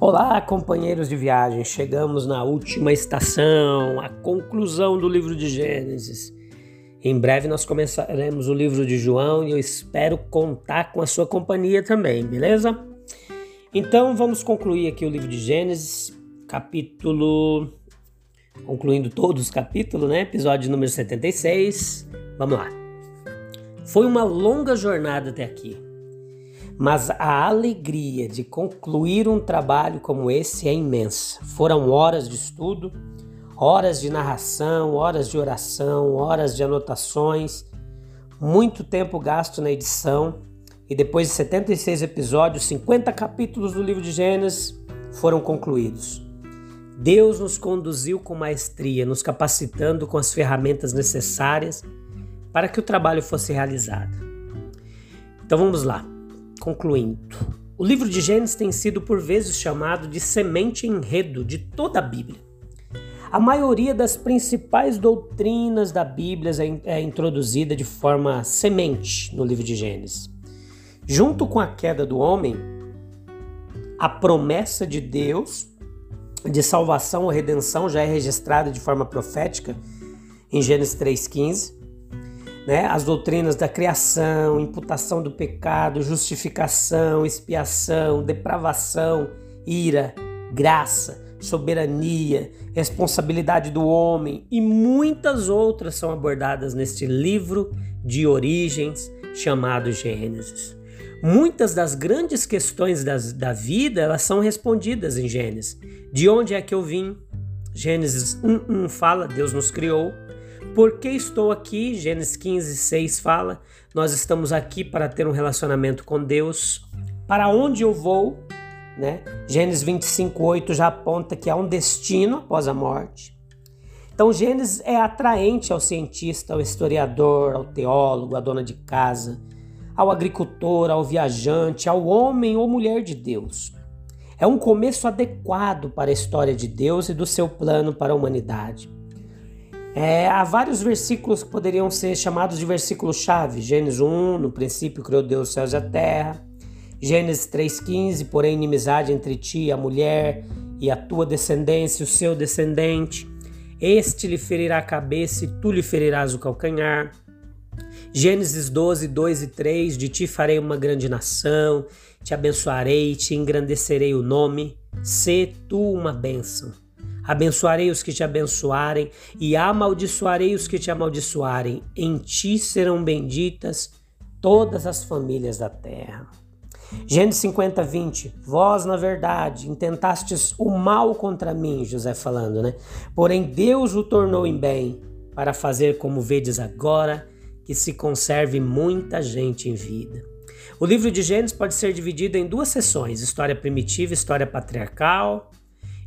Olá, companheiros de viagem. Chegamos na última estação, a conclusão do livro de Gênesis. Em breve nós começaremos o livro de João e eu espero contar com a sua companhia também, beleza? Então vamos concluir aqui o livro de Gênesis, capítulo. Concluindo todos os capítulos, né? Episódio número 76. Vamos lá. Foi uma longa jornada até aqui mas a alegria de concluir um trabalho como esse é imensa. Foram horas de estudo, horas de narração, horas de oração, horas de anotações, muito tempo gasto na edição e depois de 76 episódios, 50 capítulos do livro de Gênesis foram concluídos. Deus nos conduziu com maestria, nos capacitando com as ferramentas necessárias para que o trabalho fosse realizado. Então vamos lá. Concluindo, o livro de Gênesis tem sido por vezes chamado de semente enredo de toda a Bíblia. A maioria das principais doutrinas da Bíblia é, é introduzida de forma semente no livro de Gênesis. Junto com a queda do homem, a promessa de Deus de salvação ou redenção já é registrada de forma profética em Gênesis 3,15 né? as doutrinas da criação, imputação do pecado, justificação, expiação, depravação, ira, graça, soberania, responsabilidade do homem e muitas outras são abordadas neste livro de origens chamado Gênesis. Muitas das grandes questões das, da vida elas são respondidas em Gênesis. De onde é que eu vim? Gênesis 1:1 fala: Deus nos criou. Por que estou aqui? Gênesis 15, 6 fala: Nós estamos aqui para ter um relacionamento com Deus. Para onde eu vou? Né? Gênesis 25, 8 já aponta que há um destino após a morte. Então, Gênesis é atraente ao cientista, ao historiador, ao teólogo, à dona de casa, ao agricultor, ao viajante, ao homem ou mulher de Deus. É um começo adequado para a história de Deus e do seu plano para a humanidade. É, há vários versículos que poderiam ser chamados de versículos-chave. Gênesis 1, no princípio criou Deus os céus e a terra. Gênesis 3,15, porém inimizade entre ti e a mulher e a tua descendência, o seu descendente. Este lhe ferirá a cabeça e tu lhe ferirás o calcanhar. Gênesis 12, 2 e 3: De ti farei uma grande nação, te abençoarei, te engrandecerei o nome, sê tu uma bênção. Abençoarei os que te abençoarem e amaldiçoarei os que te amaldiçoarem. Em ti serão benditas todas as famílias da terra. Gênesis 50, 20. Vós, na verdade, intentastes o mal contra mim, José falando, né? Porém, Deus o tornou em bem, para fazer como vedes agora, que se conserve muita gente em vida. O livro de Gênesis pode ser dividido em duas seções: história primitiva história patriarcal.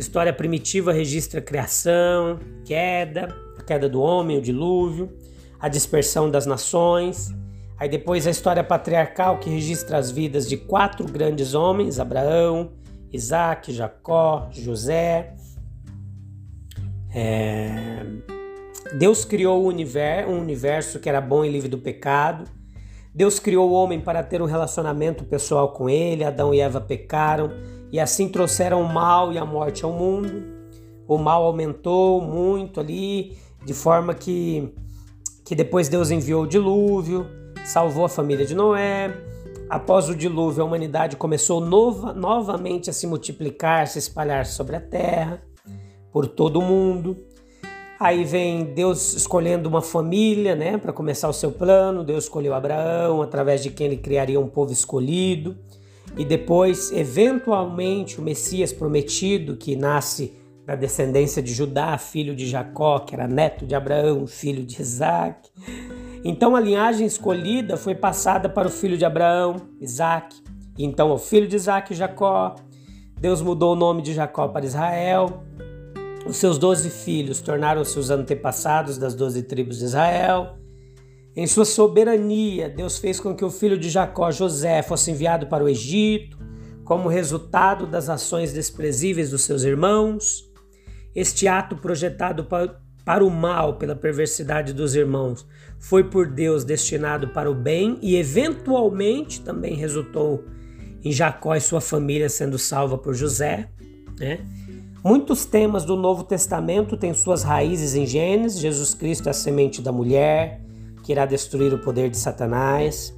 História primitiva registra criação, queda, a queda do homem, o dilúvio, a dispersão das nações. Aí depois a história patriarcal que registra as vidas de quatro grandes homens: Abraão, Isaac, Jacó, José. É... Deus criou o universo, um universo que era bom e livre do pecado. Deus criou o homem para ter um relacionamento pessoal com ele. Adão e Eva pecaram e assim trouxeram o mal e a morte ao mundo. O mal aumentou muito ali, de forma que, que depois Deus enviou o dilúvio, salvou a família de Noé. Após o dilúvio, a humanidade começou nova, novamente a se multiplicar, se espalhar sobre a terra, por todo o mundo. Aí vem Deus escolhendo uma família, né, para começar o seu plano. Deus escolheu Abraão, através de quem ele criaria um povo escolhido e depois, eventualmente, o Messias prometido, que nasce da descendência de Judá, filho de Jacó, que era neto de Abraão, filho de Isaac. Então a linhagem escolhida foi passada para o filho de Abraão, Isaac. Então o filho de Isaac, Jacó. Deus mudou o nome de Jacó para Israel. Os seus doze filhos tornaram-se os antepassados das doze tribos de Israel. Em sua soberania, Deus fez com que o filho de Jacó, José, fosse enviado para o Egito, como resultado das ações desprezíveis dos seus irmãos. Este ato projetado para o mal pela perversidade dos irmãos foi por Deus destinado para o bem e, eventualmente, também resultou em Jacó e sua família sendo salva por José. Né? Muitos temas do Novo Testamento têm suas raízes em Gênesis. Jesus Cristo é a semente da mulher, que irá destruir o poder de Satanás.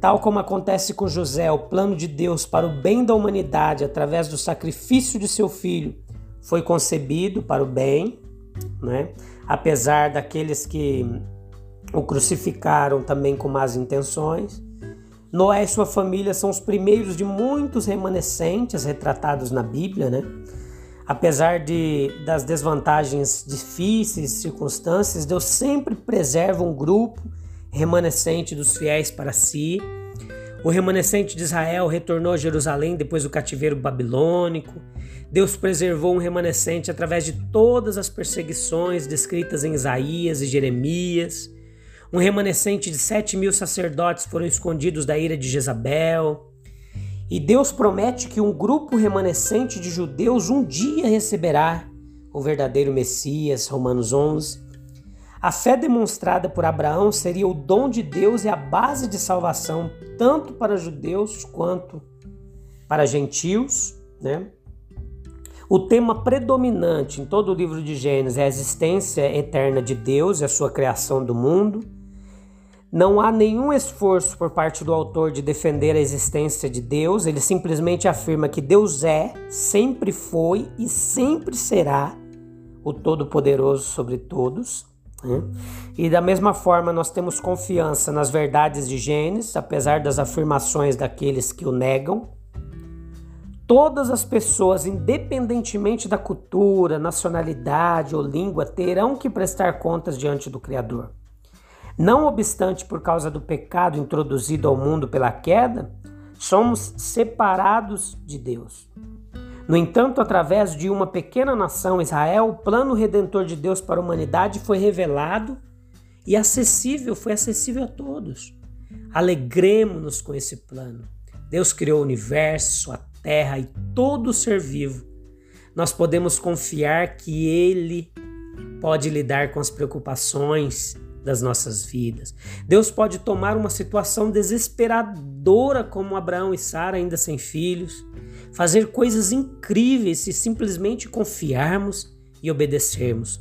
Tal como acontece com José, o plano de Deus para o bem da humanidade através do sacrifício de seu filho foi concebido para o bem, né? apesar daqueles que o crucificaram também com más intenções. Noé e sua família são os primeiros de muitos remanescentes retratados na Bíblia, né? Apesar de, das desvantagens difíceis, circunstâncias, Deus sempre preserva um grupo remanescente dos fiéis para si. O remanescente de Israel retornou a Jerusalém depois do cativeiro babilônico. Deus preservou um remanescente através de todas as perseguições descritas em Isaías e Jeremias. Um remanescente de sete mil sacerdotes foram escondidos da ira de Jezabel. E Deus promete que um grupo remanescente de judeus um dia receberá o verdadeiro Messias, Romanos 11. A fé demonstrada por Abraão seria o dom de Deus e a base de salvação, tanto para judeus quanto para gentios. Né? O tema predominante em todo o livro de Gênesis é a existência eterna de Deus e a sua criação do mundo. Não há nenhum esforço por parte do autor de defender a existência de Deus, ele simplesmente afirma que Deus é, sempre foi e sempre será o Todo-Poderoso sobre todos. Né? E da mesma forma, nós temos confiança nas verdades de Gênesis, apesar das afirmações daqueles que o negam. Todas as pessoas, independentemente da cultura, nacionalidade ou língua, terão que prestar contas diante do Criador. Não obstante, por causa do pecado introduzido ao mundo pela queda, somos separados de Deus. No entanto, através de uma pequena nação, Israel, o plano redentor de Deus para a humanidade foi revelado e acessível, foi acessível a todos. Alegremos-nos com esse plano. Deus criou o universo, a terra e todo ser vivo. Nós podemos confiar que Ele pode lidar com as preocupações das nossas vidas. Deus pode tomar uma situação desesperadora como Abraão e Sara, ainda sem filhos, fazer coisas incríveis se simplesmente confiarmos e obedecermos.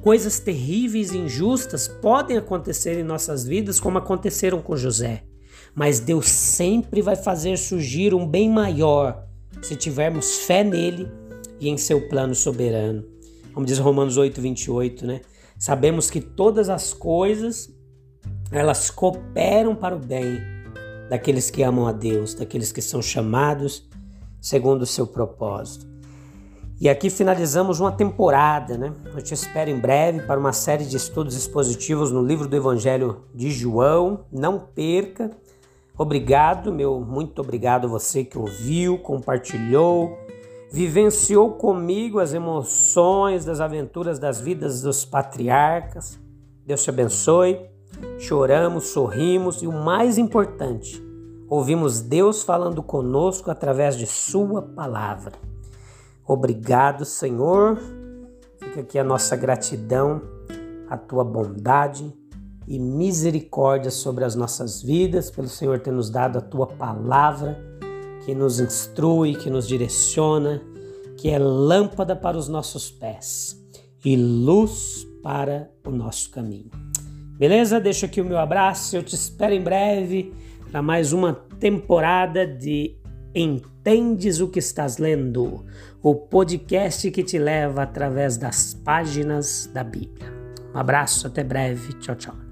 Coisas terríveis e injustas podem acontecer em nossas vidas, como aconteceram com José. Mas Deus sempre vai fazer surgir um bem maior se tivermos fé nele e em seu plano soberano. Como diz Romanos 8, 28, né? Sabemos que todas as coisas elas cooperam para o bem daqueles que amam a Deus, daqueles que são chamados segundo o seu propósito. E aqui finalizamos uma temporada, né? Eu te espero em breve para uma série de estudos expositivos no livro do Evangelho de João. Não perca. Obrigado, meu muito obrigado a você que ouviu, compartilhou vivenciou comigo as emoções das aventuras das vidas dos patriarcas. Deus te abençoe. Choramos, sorrimos e o mais importante, ouvimos Deus falando conosco através de Sua palavra. Obrigado, Senhor. Fica aqui a nossa gratidão, a tua bondade e misericórdia sobre as nossas vidas, pelo Senhor ter nos dado a tua palavra que nos instrui, que nos direciona, que é lâmpada para os nossos pés e luz para o nosso caminho. Beleza? Deixo aqui o meu abraço. Eu te espero em breve para mais uma temporada de Entendes o que estás lendo? O podcast que te leva através das páginas da Bíblia. Um abraço, até breve. Tchau, tchau.